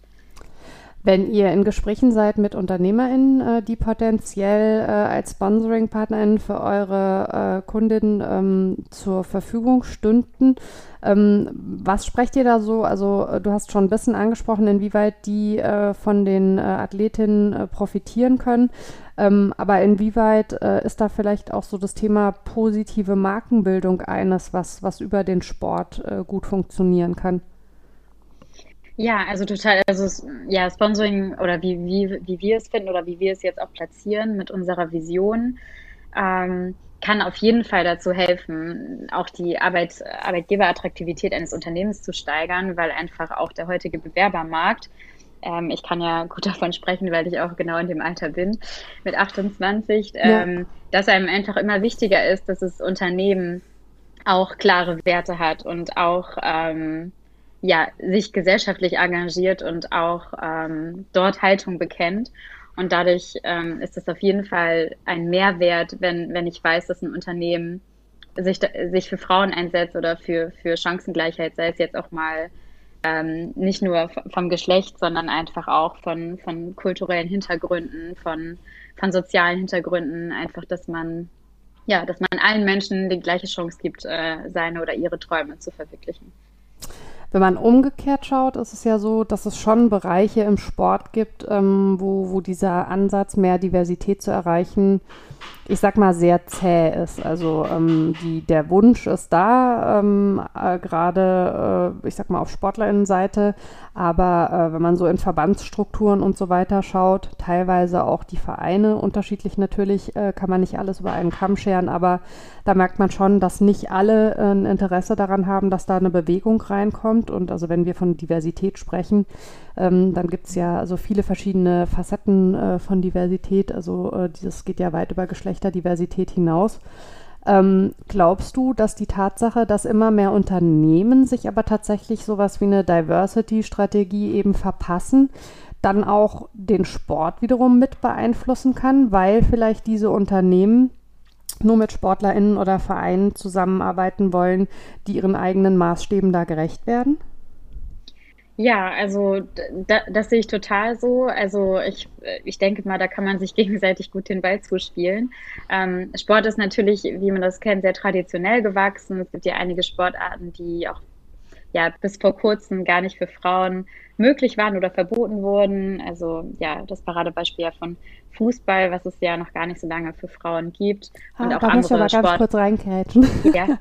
Wenn ihr in Gesprächen seid mit UnternehmerInnen, äh, die potenziell äh, als Sponsoring-PartnerInnen für eure äh, Kundinnen ähm, zur Verfügung stünden, ähm, was sprecht ihr da so? Also äh, du hast schon ein bisschen angesprochen, inwieweit die äh, von den äh, Athletinnen profitieren können. Ähm, aber inwieweit ist da vielleicht auch so das Thema positive Markenbildung eines, was, was über den Sport gut funktionieren kann? Ja, also total, also ja, Sponsoring oder wie, wie, wie wir es finden oder wie wir es jetzt auch platzieren mit unserer Vision, ähm, kann auf jeden Fall dazu helfen, auch die Arbeit, Arbeitgeberattraktivität eines Unternehmens zu steigern, weil einfach auch der heutige Bewerbermarkt, ähm, ich kann ja gut davon sprechen, weil ich auch genau in dem Alter bin, mit 28, ja. ähm, dass einem einfach immer wichtiger ist, dass das Unternehmen auch klare Werte hat und auch ähm, ja, sich gesellschaftlich engagiert und auch ähm, dort Haltung bekennt. Und dadurch ähm, ist es auf jeden Fall ein Mehrwert, wenn, wenn ich weiß, dass ein Unternehmen sich, sich für Frauen einsetzt oder für, für Chancengleichheit, sei es jetzt auch mal ähm, nicht nur vom Geschlecht, sondern einfach auch von, von kulturellen Hintergründen, von, von sozialen Hintergründen, einfach, dass man, ja, dass man allen Menschen die gleiche Chance gibt, äh, seine oder ihre Träume zu verwirklichen. Wenn man umgekehrt schaut, ist es ja so, dass es schon Bereiche im Sport gibt, ähm, wo, wo dieser Ansatz, mehr Diversität zu erreichen, ich sag mal, sehr zäh ist. Also ähm, die, der Wunsch ist da, ähm, äh, gerade, äh, ich sag mal, auf Sportlerinnenseite, aber äh, wenn man so in Verbandsstrukturen und so weiter schaut, teilweise auch die Vereine unterschiedlich natürlich, äh, kann man nicht alles über einen Kamm scheren, aber da merkt man schon, dass nicht alle äh, ein Interesse daran haben, dass da eine Bewegung reinkommt. Und also wenn wir von Diversität sprechen, ähm, dann gibt es ja also viele verschiedene Facetten äh, von Diversität. Also dieses geht ja weit über Geschlechterdiversität hinaus. Ähm, glaubst du, dass die Tatsache, dass immer mehr Unternehmen sich aber tatsächlich sowas wie eine Diversity-Strategie eben verpassen, dann auch den Sport wiederum mit beeinflussen kann, weil vielleicht diese Unternehmen nur mit SportlerInnen oder Vereinen zusammenarbeiten wollen, die ihren eigenen Maßstäben da gerecht werden? Ja, also da, das sehe ich total so. Also ich, ich denke mal, da kann man sich gegenseitig gut den Ball zuspielen. Ähm, Sport ist natürlich, wie man das kennt, sehr traditionell gewachsen. Es gibt ja einige Sportarten, die auch ja bis vor kurzem gar nicht für Frauen möglich waren oder verboten wurden. Also ja, das Paradebeispiel ja von Fußball, was es ja noch gar nicht so lange für Frauen gibt. Und ah, auch da muss ich aber ganz kurz reinkrätschen. Ja.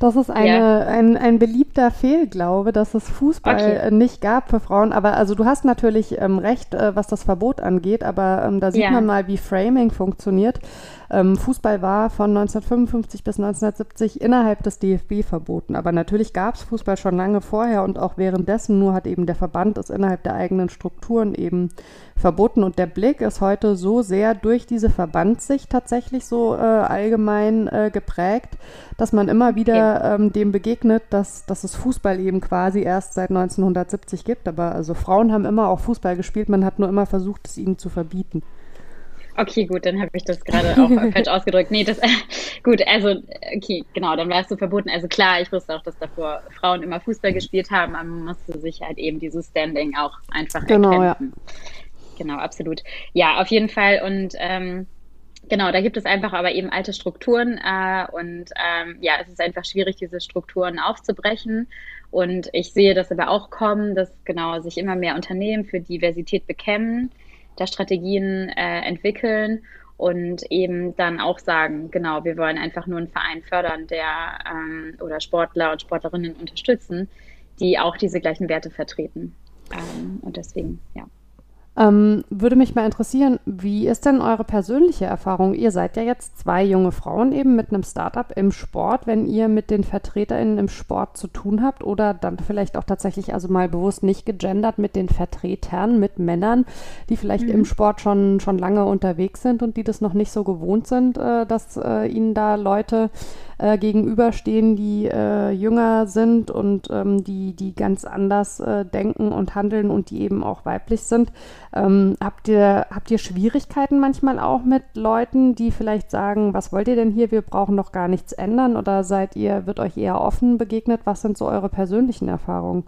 Das ist eine, ja. ein, ein beliebter Fehlglaube, dass es Fußball okay. nicht gab für Frauen. Aber also du hast natürlich ähm, recht, äh, was das Verbot angeht, aber ähm, da sieht ja. man mal, wie Framing funktioniert. Ähm, Fußball war von 1955 bis 1970 innerhalb des DFB verboten. Aber natürlich gab es Fußball schon lange vorher und auch währenddessen, nur hat eben der Verband es innerhalb der eigenen Strukturen eben verboten. Und der Blick ist heute so sehr durch diese Verbandssicht tatsächlich so äh, allgemein äh, geprägt, dass man immer wieder ja. ähm, dem begegnet, dass, dass es Fußball eben quasi erst seit 1970 gibt. Aber also Frauen haben immer auch Fußball gespielt, man hat nur immer versucht, es ihnen zu verbieten. Okay, gut, dann habe ich das gerade auch falsch ausgedrückt. Nee, das gut, also okay, genau, dann war es so verboten. Also klar, ich wusste auch, dass davor Frauen immer Fußball gespielt haben, aber man musste sich halt eben dieses Standing auch einfach genau, erkämpfen. Ja genau, absolut. Ja, auf jeden Fall. Und ähm, genau, da gibt es einfach aber eben alte Strukturen äh, und ähm, ja, es ist einfach schwierig, diese Strukturen aufzubrechen. Und ich sehe das aber auch kommen, dass genau sich immer mehr Unternehmen für Diversität bekennen, da Strategien äh, entwickeln und eben dann auch sagen, genau, wir wollen einfach nur einen Verein fördern, der ähm, oder Sportler und Sportlerinnen unterstützen, die auch diese gleichen Werte vertreten. Ähm, und deswegen, ja. Ähm, würde mich mal interessieren, wie ist denn eure persönliche Erfahrung? Ihr seid ja jetzt zwei junge Frauen eben mit einem Startup im Sport, wenn ihr mit den VertreterInnen im Sport zu tun habt oder dann vielleicht auch tatsächlich also mal bewusst nicht gegendert mit den Vertretern, mit Männern, die vielleicht mhm. im Sport schon, schon lange unterwegs sind und die das noch nicht so gewohnt sind, äh, dass äh, ihnen da Leute äh, gegenüberstehen, die äh, jünger sind und ähm, die, die ganz anders äh, denken und handeln und die eben auch weiblich sind. Ähm, habt, ihr, habt ihr Schwierigkeiten manchmal auch mit Leuten, die vielleicht sagen, was wollt ihr denn hier, wir brauchen doch gar nichts ändern oder seid ihr, wird euch eher offen begegnet? Was sind so eure persönlichen Erfahrungen?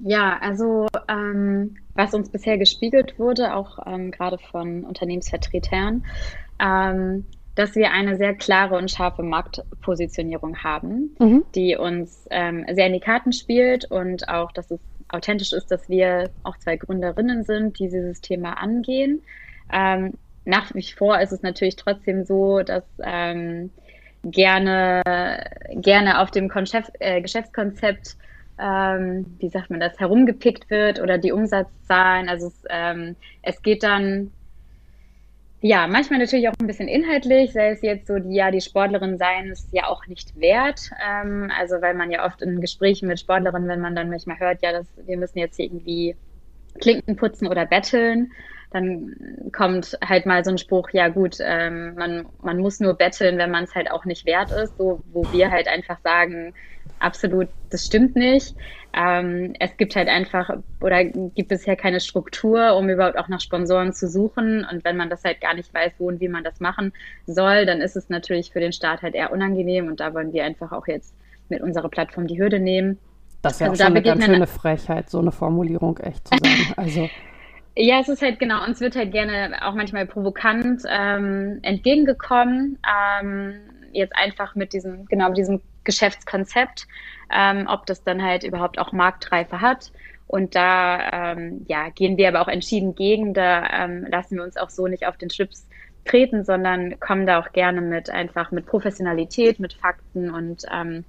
Ja, also ähm, was uns bisher gespiegelt wurde, auch ähm, gerade von Unternehmensvertretern, ähm, dass wir eine sehr klare und scharfe Marktpositionierung haben, mhm. die uns ähm, sehr in die Karten spielt und auch, dass es authentisch ist, dass wir auch zwei Gründerinnen sind, die dieses Thema angehen. Ähm, nach wie vor ist es natürlich trotzdem so, dass ähm, gerne, gerne auf dem Geschäft, äh, Geschäftskonzept, ähm, wie sagt man das, herumgepickt wird oder die Umsatzzahlen. Also es, ähm, es geht dann ja, manchmal natürlich auch ein bisschen inhaltlich, sei es jetzt so, die, ja, die Sportlerin seien es ja auch nicht wert. Ähm, also, weil man ja oft in Gesprächen mit Sportlerinnen, wenn man dann manchmal hört, ja, das, wir müssen jetzt irgendwie Klinken putzen oder betteln, dann kommt halt mal so ein Spruch, ja gut, ähm, man, man muss nur betteln, wenn man es halt auch nicht wert ist, so, wo wir halt einfach sagen, absolut, das stimmt nicht. Ähm, es gibt halt einfach oder gibt bisher keine Struktur, um überhaupt auch nach Sponsoren zu suchen. Und wenn man das halt gar nicht weiß, wo und wie man das machen soll, dann ist es natürlich für den Staat halt eher unangenehm. Und da wollen wir einfach auch jetzt mit unserer Plattform die Hürde nehmen. Das ist ja also auch schon eine ganz schöne Frechheit, so eine Formulierung echt zu sagen. Also ja, es ist halt genau, uns wird halt gerne auch manchmal provokant ähm, entgegengekommen. Ähm, jetzt einfach mit diesem, genau, mit diesem Geschäftskonzept, ähm, ob das dann halt überhaupt auch Marktreife hat. Und da ähm, ja, gehen wir aber auch entschieden gegen. Da ähm, lassen wir uns auch so nicht auf den Schlips treten, sondern kommen da auch gerne mit einfach mit Professionalität, mit Fakten und ähm,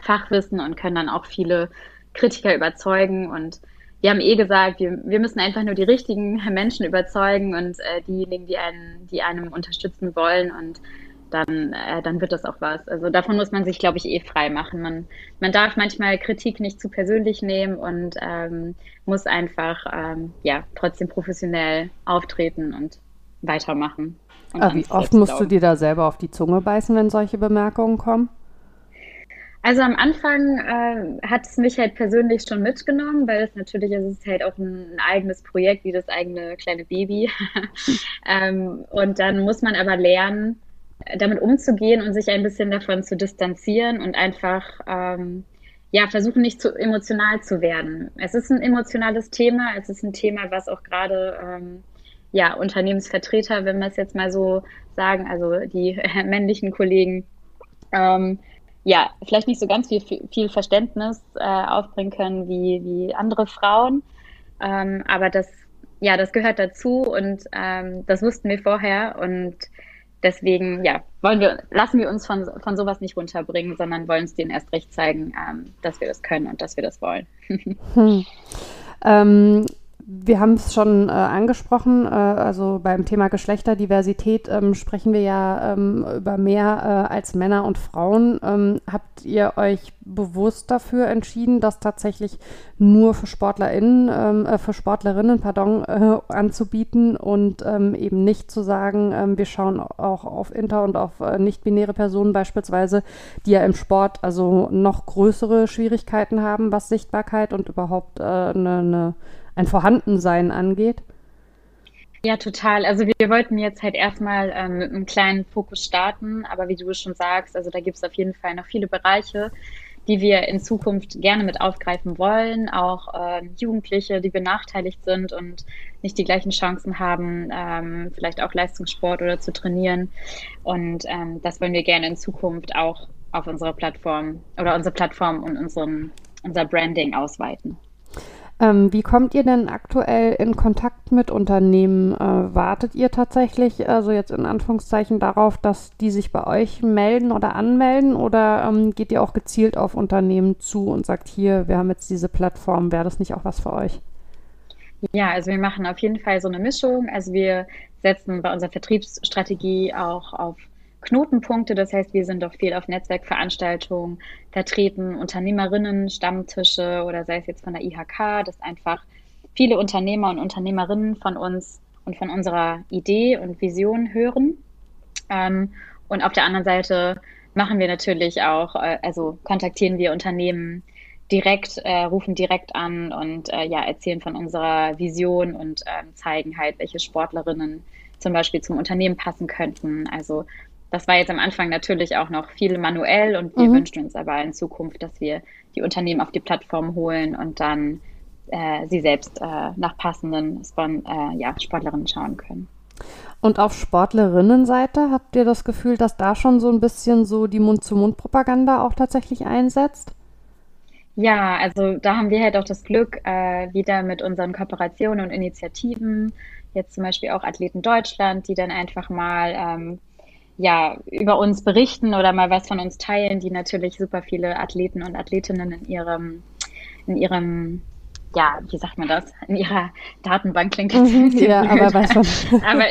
Fachwissen und können dann auch viele Kritiker überzeugen. Und wir haben eh gesagt, wir, wir müssen einfach nur die richtigen Menschen überzeugen und äh, diejenigen, die einen, die einem unterstützen wollen. Und dann, äh, dann wird das auch was. Also davon muss man sich, glaube ich, eh frei machen. Man, man darf manchmal Kritik nicht zu persönlich nehmen und ähm, muss einfach ähm, ja trotzdem professionell auftreten und weitermachen. Und Aber wie oft musst du dir da selber auf die Zunge beißen, wenn solche Bemerkungen kommen? Also am Anfang äh, hat es mich halt persönlich schon mitgenommen, weil es natürlich es ist halt auch ein, ein, eigenes Projekt, wie das eigene kleine Baby. ähm, und dann muss man aber lernen, damit umzugehen und sich ein bisschen davon zu distanzieren und einfach ähm, ja versuchen nicht zu emotional zu werden. Es ist ein emotionales Thema, es ist ein Thema, was auch gerade ähm, ja Unternehmensvertreter, wenn wir es jetzt mal so sagen, also die männlichen Kollegen ähm, ja, vielleicht nicht so ganz viel, viel Verständnis äh, aufbringen können wie, wie andere Frauen. Ähm, aber das, ja, das gehört dazu und ähm, das wussten wir vorher und deswegen, ja, wollen wir, lassen wir uns von, von sowas nicht runterbringen, sondern wollen es denen erst recht zeigen, ähm, dass wir das können und dass wir das wollen. hm. ähm, wir haben es schon äh, angesprochen, äh, also beim Thema Geschlechterdiversität ähm, sprechen wir ja ähm, über mehr äh, als Männer und Frauen. Ähm, habt ihr euch bewusst dafür entschieden, das tatsächlich nur für SportlerInnen, ähm, äh, für Sportlerinnen, pardon, äh, anzubieten und ähm, eben nicht zu sagen, ähm, wir schauen auch auf inter- und auf äh, nicht-binäre Personen beispielsweise, die ja im Sport also noch größere Schwierigkeiten haben, was Sichtbarkeit und überhaupt eine, eine ein Vorhandensein angeht? Ja, total. Also wir, wollten jetzt halt erstmal ähm, mit einem kleinen Fokus starten, aber wie du schon sagst, also da gibt es auf jeden Fall noch viele Bereiche, die wir in Zukunft gerne mit aufgreifen wollen, auch äh, Jugendliche, die benachteiligt sind und nicht die gleichen Chancen haben, ähm, vielleicht auch Leistungssport oder zu trainieren. Und ähm, das wollen wir gerne in Zukunft auch auf unserer Plattform oder unsere Plattform und unseren, unser Branding ausweiten. Ähm, wie kommt ihr denn aktuell in Kontakt mit Unternehmen? Äh, wartet ihr tatsächlich, also jetzt in Anführungszeichen, darauf, dass die sich bei euch melden oder anmelden? Oder ähm, geht ihr auch gezielt auf Unternehmen zu und sagt, hier, wir haben jetzt diese Plattform, wäre das nicht auch was für euch? Ja, also wir machen auf jeden Fall so eine Mischung. Also wir setzen bei unserer Vertriebsstrategie auch auf Knotenpunkte. Das heißt, wir sind auch viel auf Netzwerkveranstaltungen vertreten, Unternehmerinnen, Stammtische oder sei es jetzt von der IHK, dass einfach viele Unternehmer und Unternehmerinnen von uns und von unserer Idee und Vision hören. Ähm, und auf der anderen Seite machen wir natürlich auch, äh, also kontaktieren wir Unternehmen direkt, äh, rufen direkt an und äh, ja, erzählen von unserer Vision und ähm, zeigen halt, welche Sportlerinnen zum Beispiel zum Unternehmen passen könnten. Also das war jetzt am Anfang natürlich auch noch viel manuell und wir mhm. wünschen uns aber in Zukunft, dass wir die Unternehmen auf die Plattform holen und dann äh, sie selbst äh, nach passenden Spon äh, ja, Sportlerinnen schauen können. Und auf Sportlerinnenseite habt ihr das Gefühl, dass da schon so ein bisschen so die Mund-zu-Mund-Propaganda auch tatsächlich einsetzt? Ja, also da haben wir halt auch das Glück, äh, wieder mit unseren Kooperationen und Initiativen, jetzt zum Beispiel auch Athleten Deutschland, die dann einfach mal ähm, ja, über uns berichten oder mal was von uns teilen, die natürlich super viele Athleten und Athletinnen in ihrem, in ihrem, ja, wie sagt man das, in ihrer Datenbank klingt jetzt mhm, ja, aber, weiß aber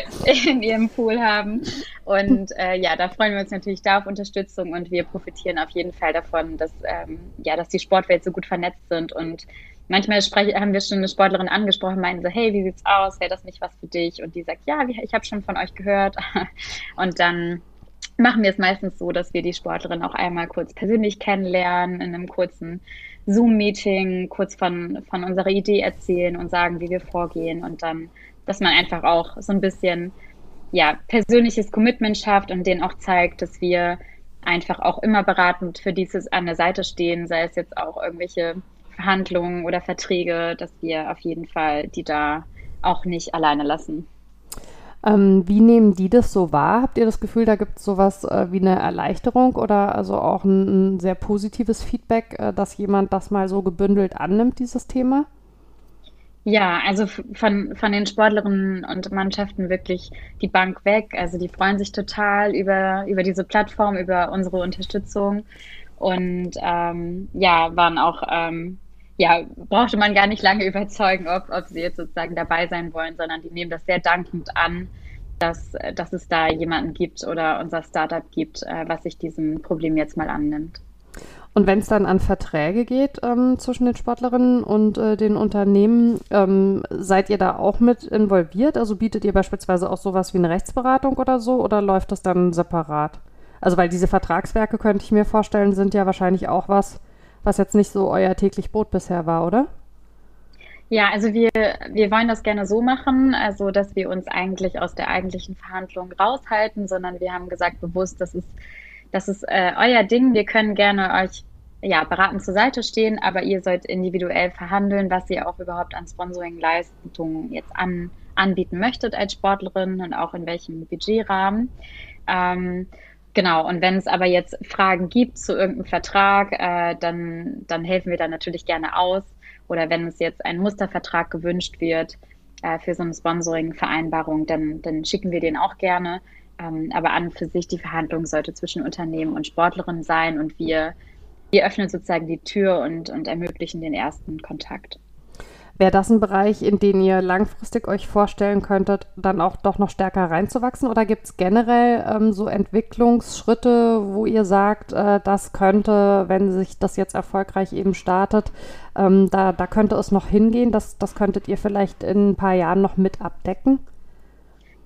in ihrem Pool haben. Und äh, ja, da freuen wir uns natürlich da auf Unterstützung und wir profitieren auf jeden Fall davon, dass, ähm, ja, dass die Sportwelt so gut vernetzt sind und manchmal spreche, haben wir schon eine Sportlerin angesprochen, meinen so, hey, wie sieht's aus? Wäre das nicht was für dich? Und die sagt, ja, ich habe schon von euch gehört. Und dann machen wir es meistens so, dass wir die Sportlerin auch einmal kurz persönlich kennenlernen, in einem kurzen Zoom-Meeting, kurz von, von unserer Idee erzählen und sagen, wie wir vorgehen und dann, dass man einfach auch so ein bisschen, ja, persönliches Commitment schafft und denen auch zeigt, dass wir einfach auch immer beratend für dieses an der Seite stehen, sei es jetzt auch irgendwelche Verhandlungen oder Verträge, dass wir auf jeden Fall die da auch nicht alleine lassen. Ähm, wie nehmen die das so wahr? Habt ihr das Gefühl, da gibt es sowas äh, wie eine Erleichterung oder also auch ein, ein sehr positives Feedback, äh, dass jemand das mal so gebündelt annimmt, dieses Thema? Ja, also von, von den Sportlerinnen und Mannschaften wirklich die Bank weg. Also die freuen sich total über, über diese Plattform, über unsere Unterstützung und ähm, ja, waren auch, ähm, ja, brauchte man gar nicht lange überzeugen, ob, ob sie jetzt sozusagen dabei sein wollen, sondern die nehmen das sehr dankend an, dass, dass es da jemanden gibt oder unser Startup gibt, äh, was sich diesem Problem jetzt mal annimmt. Und wenn es dann an Verträge geht ähm, zwischen den Sportlerinnen und äh, den Unternehmen, ähm, seid ihr da auch mit involviert? Also bietet ihr beispielsweise auch sowas wie eine Rechtsberatung oder so oder läuft das dann separat? Also weil diese Vertragswerke, könnte ich mir vorstellen, sind ja wahrscheinlich auch was, was jetzt nicht so euer täglich Brot bisher war, oder? Ja, also wir, wir wollen das gerne so machen, also dass wir uns eigentlich aus der eigentlichen Verhandlung raushalten, sondern wir haben gesagt bewusst, das ist das ist äh, euer Ding. Wir können gerne euch ja, beratend zur Seite stehen, aber ihr sollt individuell verhandeln, was ihr auch überhaupt an Sponsoring-Leistungen jetzt an, anbieten möchtet als Sportlerin und auch in welchem Budgetrahmen. Ähm, genau, und wenn es aber jetzt Fragen gibt zu irgendeinem Vertrag, äh, dann, dann helfen wir da natürlich gerne aus. Oder wenn es jetzt ein Mustervertrag gewünscht wird äh, für so eine Sponsoring-Vereinbarung, dann, dann schicken wir den auch gerne. Ähm, aber an und für sich die Verhandlung sollte zwischen Unternehmen und Sportlerinnen sein und wir, wir öffnen sozusagen die Tür und, und ermöglichen den ersten Kontakt. Wäre das ein Bereich, in den ihr langfristig euch vorstellen könntet, dann auch doch noch stärker reinzuwachsen? Oder gibt es generell ähm, so Entwicklungsschritte, wo ihr sagt, äh, das könnte, wenn sich das jetzt erfolgreich eben startet, ähm, da, da könnte es noch hingehen? Das, das könntet ihr vielleicht in ein paar Jahren noch mit abdecken?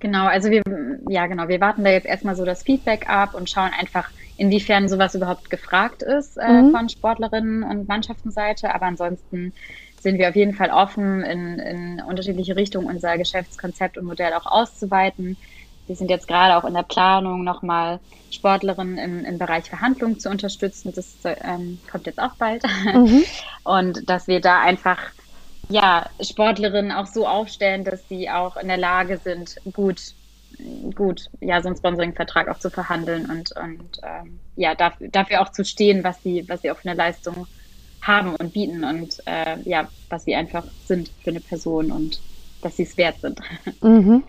Genau, also wir, ja genau, wir warten da jetzt erstmal so das Feedback ab und schauen einfach, inwiefern sowas überhaupt gefragt ist äh, mhm. von Sportlerinnen und Mannschaftenseite. Aber ansonsten sind wir auf jeden Fall offen, in, in unterschiedliche Richtungen unser Geschäftskonzept und Modell auch auszuweiten. Wir sind jetzt gerade auch in der Planung, nochmal Sportlerinnen im, im Bereich Verhandlungen zu unterstützen. Das ähm, kommt jetzt auch bald. Mhm. Und dass wir da einfach ja, Sportlerinnen auch so aufstellen, dass sie auch in der Lage sind, gut, gut, ja, so einen Sponsoring-Vertrag auch zu verhandeln und, und ähm, ja, dafür, dafür auch zu stehen, was sie, was sie auch für eine Leistung haben und bieten und äh, ja, was sie einfach sind für eine Person und dass sie es wert sind. Mhm.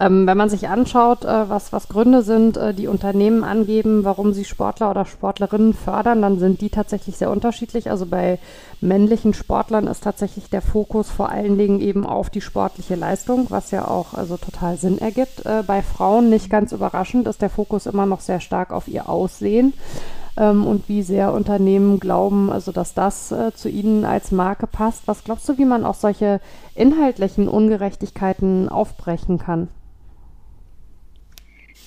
Ähm, wenn man sich anschaut, äh, was, was Gründe sind, äh, die Unternehmen angeben, warum sie Sportler oder Sportlerinnen fördern, dann sind die tatsächlich sehr unterschiedlich. Also bei männlichen Sportlern ist tatsächlich der Fokus vor allen Dingen eben auf die sportliche Leistung, was ja auch also total Sinn ergibt. Äh, bei Frauen nicht ganz überraschend ist der Fokus immer noch sehr stark auf ihr Aussehen ähm, und wie sehr Unternehmen glauben, also dass das äh, zu ihnen als Marke passt. Was glaubst du, wie man auch solche inhaltlichen Ungerechtigkeiten aufbrechen kann?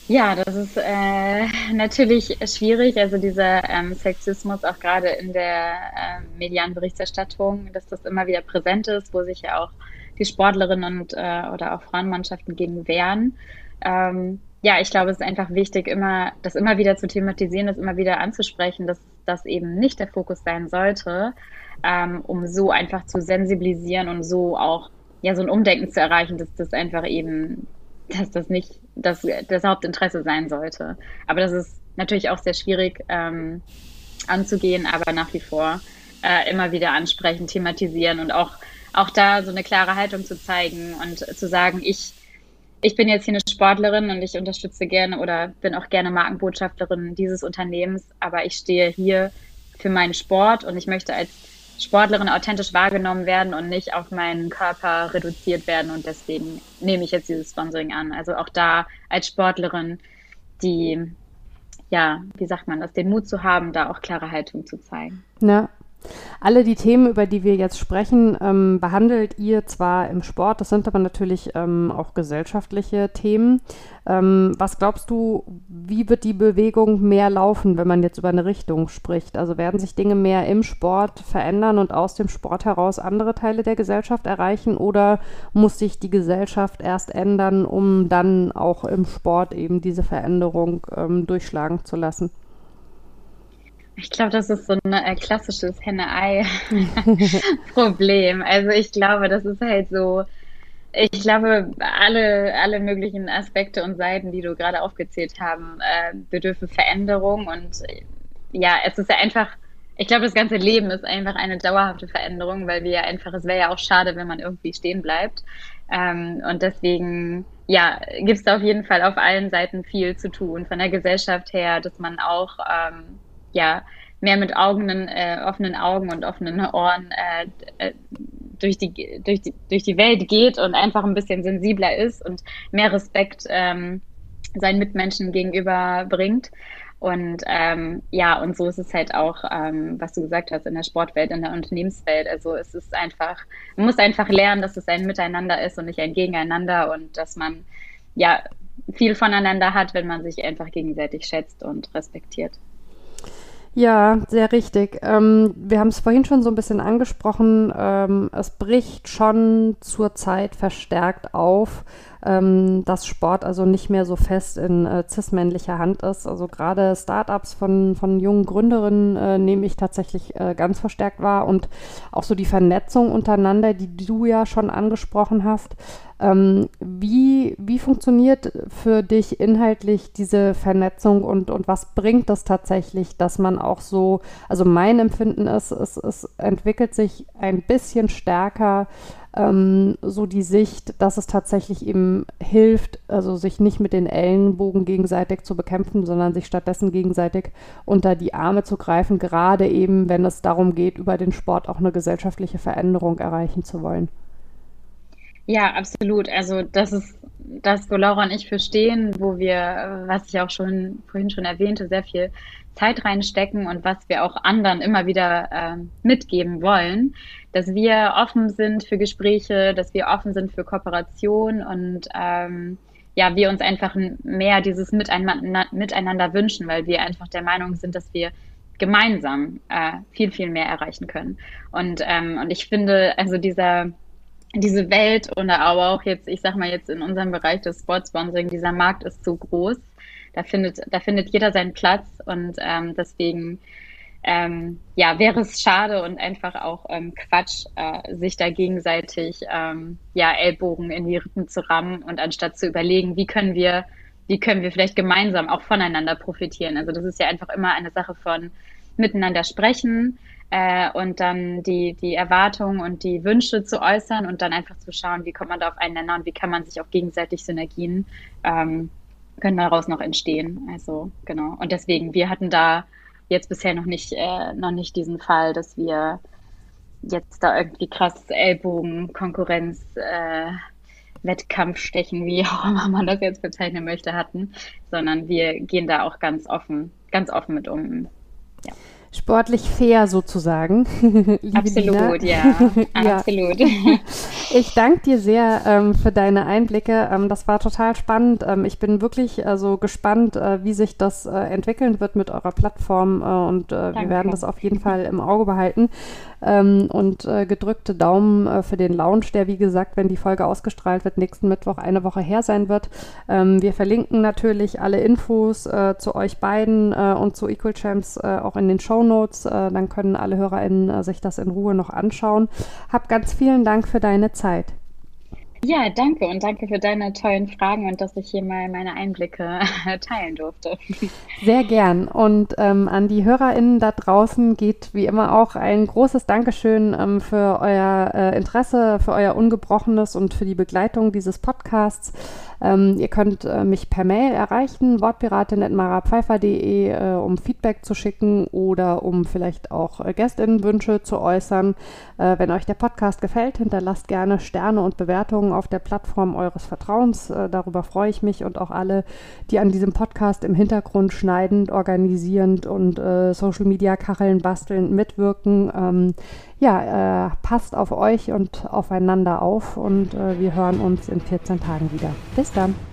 Ja, das ist äh, natürlich schwierig. Also dieser ähm, Sexismus auch gerade in der äh, medialen Berichterstattung, dass das immer wieder präsent ist, wo sich ja auch die Sportlerinnen und äh, oder auch Frauenmannschaften gegen wehren. Ähm, ja, ich glaube, es ist einfach wichtig, immer das immer wieder zu thematisieren, das immer wieder anzusprechen, dass das eben nicht der Fokus sein sollte, ähm, um so einfach zu sensibilisieren und so auch ja so ein Umdenken zu erreichen, dass das einfach eben dass das nicht das, das Hauptinteresse sein sollte. Aber das ist natürlich auch sehr schwierig ähm, anzugehen, aber nach wie vor äh, immer wieder ansprechen, thematisieren und auch, auch da so eine klare Haltung zu zeigen und zu sagen, ich, ich bin jetzt hier eine Sportlerin und ich unterstütze gerne oder bin auch gerne Markenbotschafterin dieses Unternehmens, aber ich stehe hier für meinen Sport und ich möchte als Sportlerin authentisch wahrgenommen werden und nicht auf meinen Körper reduziert werden. Und deswegen nehme ich jetzt dieses Sponsoring an. Also auch da als Sportlerin die, ja, wie sagt man das, den Mut zu haben, da auch klare Haltung zu zeigen. Ja, alle die Themen, über die wir jetzt sprechen, ähm, behandelt ihr zwar im Sport, das sind aber natürlich ähm, auch gesellschaftliche Themen. Ähm, was glaubst du, wie wird die Bewegung mehr laufen, wenn man jetzt über eine Richtung spricht? Also werden sich Dinge mehr im Sport verändern und aus dem Sport heraus andere Teile der Gesellschaft erreichen oder muss sich die Gesellschaft erst ändern, um dann auch im Sport eben diese Veränderung ähm, durchschlagen zu lassen? Ich glaube, das ist so ein äh, klassisches Henne-Ei-Problem. also ich glaube, das ist halt so, Ich glaube, alle, alle möglichen Aspekte und Seiten, die du gerade aufgezählt haben, äh, bedürfen Veränderung. Und ja, es ist ja einfach, ich glaube, das ganze Leben ist einfach eine dauerhafte Veränderung, weil wir einfach, es wäre ja auch schade, wenn man irgendwie stehen bleibt. Ähm, und deswegen, ja, gibt es da auf jeden Fall auf allen Seiten viel zu tun. Von der Gesellschaft her, dass man auch, ähm, ja, mehr mit Augen, äh, offenen Augen und offenen Ohren äh, äh, durch, die, durch, die, durch die Welt geht und einfach ein bisschen sensibler ist und mehr Respekt ähm, seinen Mitmenschen gegenüber bringt. Und ähm, ja, und so ist es halt auch, ähm, was du gesagt hast, in der Sportwelt, in der Unternehmenswelt. Also es ist einfach, man muss einfach lernen, dass es ein Miteinander ist und nicht ein Gegeneinander und dass man ja viel voneinander hat, wenn man sich einfach gegenseitig schätzt und respektiert. Ja, sehr richtig. Ähm, wir haben es vorhin schon so ein bisschen angesprochen. Ähm, es bricht schon zurzeit verstärkt auf, ähm, dass Sport also nicht mehr so fest in äh, cis-männlicher Hand ist. Also gerade Startups von, von jungen Gründerinnen äh, nehme ich tatsächlich äh, ganz verstärkt wahr und auch so die Vernetzung untereinander, die du ja schon angesprochen hast. Ähm, wie, wie funktioniert für dich inhaltlich diese Vernetzung und, und was bringt das tatsächlich, dass man auch so, also mein Empfinden ist, es, es entwickelt sich ein bisschen stärker ähm, so die Sicht, dass es tatsächlich eben hilft, also sich nicht mit den Ellenbogen gegenseitig zu bekämpfen, sondern sich stattdessen gegenseitig unter die Arme zu greifen, gerade eben, wenn es darum geht, über den Sport auch eine gesellschaftliche Veränderung erreichen zu wollen. Ja, absolut. Also das ist das, wo Laura und ich verstehen, wo wir, was ich auch schon vorhin schon erwähnte, sehr viel Zeit reinstecken und was wir auch anderen immer wieder äh, mitgeben wollen, dass wir offen sind für Gespräche, dass wir offen sind für Kooperation und ähm, ja, wir uns einfach mehr dieses Miteinander, wünschen, weil wir einfach der Meinung sind, dass wir gemeinsam äh, viel, viel mehr erreichen können. Und, ähm, und ich finde, also dieser diese Welt oder aber auch jetzt, ich sag mal jetzt in unserem Bereich des Sportsponsoring, dieser Markt ist so groß. Da findet, da findet jeder seinen Platz und ähm, deswegen ähm, ja, wäre es schade und einfach auch ähm, Quatsch, äh, sich da gegenseitig ähm, ja, Ellbogen in die Rippen zu rammen und anstatt zu überlegen, wie können wir, wie können wir vielleicht gemeinsam auch voneinander profitieren. Also das ist ja einfach immer eine Sache von miteinander sprechen, äh, und dann die, die Erwartungen und die Wünsche zu äußern und dann einfach zu schauen, wie kommt man da auf einen Nenner und wie kann man sich auch gegenseitig Synergien ähm, können daraus noch entstehen. Also genau. Und deswegen, wir hatten da jetzt bisher noch nicht, äh, noch nicht diesen Fall, dass wir jetzt da irgendwie krass Ellbogen, Konkurrenz, äh, Wettkampfstechen, wie auch immer man das jetzt bezeichnen möchte, hatten, sondern wir gehen da auch ganz offen, ganz offen mit um. Ja sportlich fair sozusagen. absolut, ja, ja, absolut. Ich danke dir sehr ähm, für deine Einblicke. Ähm, das war total spannend. Ähm, ich bin wirklich also gespannt, äh, wie sich das äh, entwickeln wird mit eurer Plattform äh, und äh, wir werden das auf jeden Fall im Auge behalten. Ähm, und äh, gedrückte Daumen äh, für den Lounge, der wie gesagt, wenn die Folge ausgestrahlt wird, nächsten Mittwoch eine Woche her sein wird. Ähm, wir verlinken natürlich alle Infos zu euch beiden und zu Equal Champs auch in den Show Notes. dann können alle HörerInnen sich das in Ruhe noch anschauen. Hab ganz vielen Dank für deine Zeit. Ja, danke und danke für deine tollen Fragen und dass ich hier mal meine Einblicke teilen durfte. Sehr gern. Und ähm, an die HörerInnen da draußen geht wie immer auch ein großes Dankeschön ähm, für euer äh, Interesse, für euer Ungebrochenes und für die Begleitung dieses Podcasts. Ähm, ihr könnt äh, mich per Mail erreichen, wortpiratin.marapfeifer.de, äh, um Feedback zu schicken oder um vielleicht auch äh, Gästinnenwünsche zu äußern. Äh, wenn euch der Podcast gefällt, hinterlasst gerne Sterne und Bewertungen auf der Plattform eures Vertrauens. Äh, darüber freue ich mich und auch alle, die an diesem Podcast im Hintergrund schneidend, organisierend und äh, Social Media Kacheln bastelnd mitwirken. Ähm, ja, äh, passt auf euch und aufeinander auf und äh, wir hören uns in 14 Tagen wieder. Bis dann.